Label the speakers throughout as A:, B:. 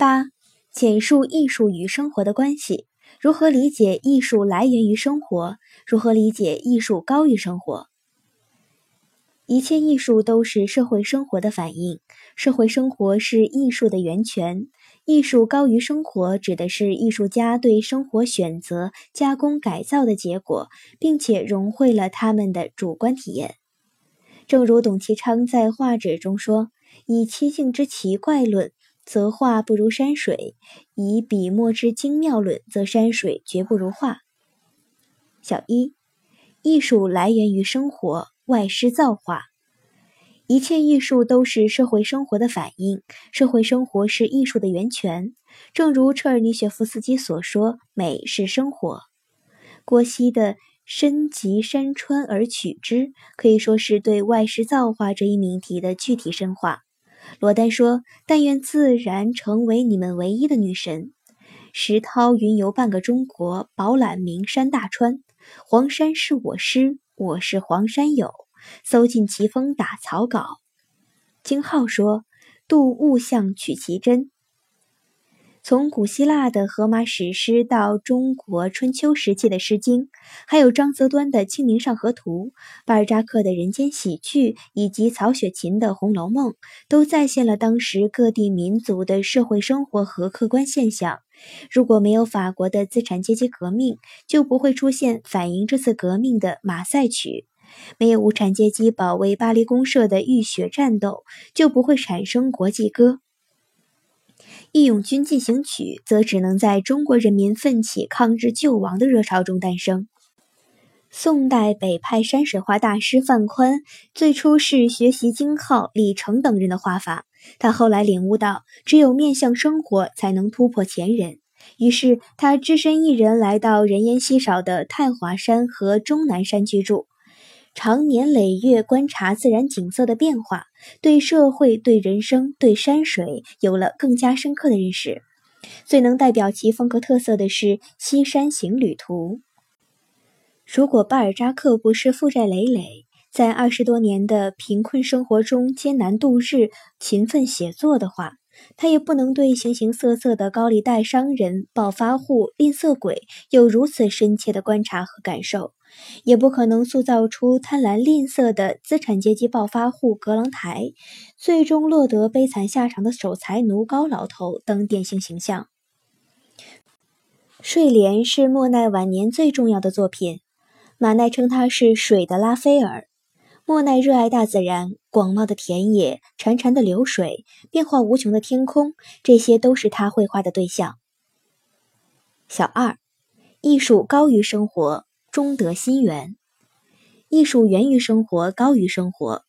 A: 八、简述艺术与生活的关系。如何理解艺术来源于生活？如何理解艺术高于生活？一切艺术都是社会生活的反应，社会生活是艺术的源泉。艺术高于生活，指的是艺术家对生活选择、加工、改造的结果，并且融汇了他们的主观体验。正如董其昌在画纸中说：“以七境之奇怪论，则画不如山水；以笔墨之精妙论，则山水绝不如画。”小一，艺术来源于生活，外施造化。一切艺术都是社会生活的反应，社会生活是艺术的源泉。正如车尔尼雪夫斯基所说：“美是生活。”郭熙的“身及山川而取之”可以说是对外施造化这一命题的具体深化。罗丹说：“但愿自然成为你们唯一的女神。”石涛云游半个中国，饱览名山大川。黄山是我师，我是黄山友。搜尽奇峰打草稿。金浩说：“度物象取其真。”从古希腊的荷马史诗到中国春秋时期的《诗经》，还有张择端的《清明上河图》，巴尔扎克的人间喜剧，以及曹雪芹的《红楼梦》，都再现了当时各地民族的社会生活和客观现象。如果没有法国的资产阶级革命，就不会出现反映这次革命的《马赛曲》。没有无产阶级保卫巴黎公社的浴血战斗，就不会产生国际歌。《义勇军进行曲》则只能在中国人民奋起抗日救亡的热潮中诞生。宋代北派山水画大师范宽最初是学习金浩、李成等人的画法，他后来领悟到，只有面向生活，才能突破前人。于是他只身一人来到人烟稀少的太华山和终南山居住。长年累月观察自然景色的变化，对社会、对人生、对山水有了更加深刻的认识。最能代表其风格特色的是《西山行旅图》。如果巴尔扎克不是负债累累，在二十多年的贫困生活中艰难度日、勤奋写作的话，他也不能对形形色色的高利贷商人、暴发户、吝啬鬼有如此深切的观察和感受。也不可能塑造出贪婪吝啬的资产阶级暴发户格朗台，最终落得悲惨下场的守财奴高老头等典型形象。睡莲是莫奈晚年最重要的作品，马奈称它是水的拉斐尔。莫奈热爱大自然，广袤的田野、潺潺的流水、变化无穷的天空，这些都是他绘画的对象。小二，艺术高于生活。中得心源，艺术源于生活，高于生活。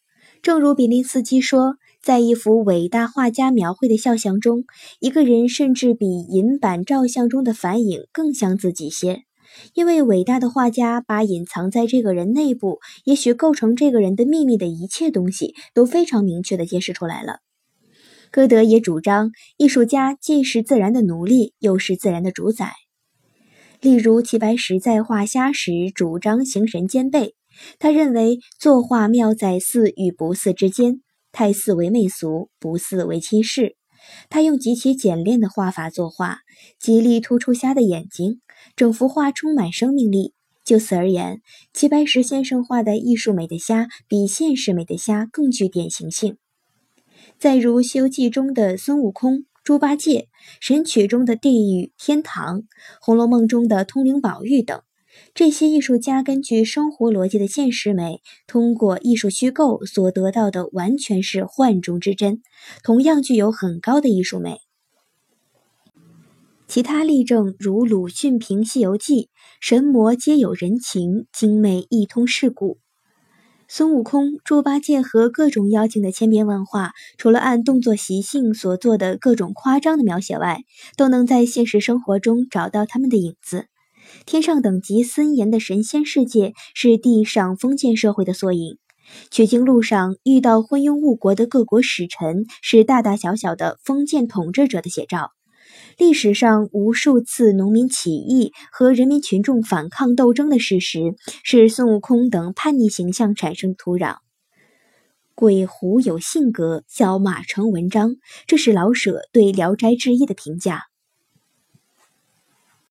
A: 正如比林斯基说，在一幅伟大画家描绘的肖像中，一个人甚至比银版照相中的反影更像自己些，因为伟大的画家把隐藏在这个人内部，也许构成这个人的秘密的一切东西，都非常明确地揭示出来了。歌德也主张，艺术家既是自然的奴隶，又是自然的主宰。例如，齐白石在画虾时主张形神兼备。他认为作画妙在似与不似之间，太似为媚俗，不似为轻视。他用极其简练的画法作画，极力突出虾的眼睛，整幅画充满生命力。就此而言，齐白石先生画的艺术美的虾，比现实美的虾更具典型性。再如《西游记》中的孙悟空。猪八戒、神曲中的地狱、天堂，《红楼梦》中的通灵宝玉等，这些艺术家根据生活逻辑的现实美，通过艺术虚构所得到的，完全是幻中之真，同样具有很高的艺术美。其他例证如鲁迅评《西游记》，神魔皆有人情，精美一通世故。孙悟空、猪八戒和各种妖精的千变万化，除了按动作习性所做的各种夸张的描写外，都能在现实生活中找到他们的影子。天上等级森严的神仙世界是地上封建社会的缩影，取经路上遇到昏庸误国的各国使臣是大大小小的封建统治者的写照。历史上无数次农民起义和人民群众反抗斗争的事实，是孙悟空等叛逆形象产生的土壤。鬼狐有性格，叫马成文章。这是老舍对《聊斋志异》的评价。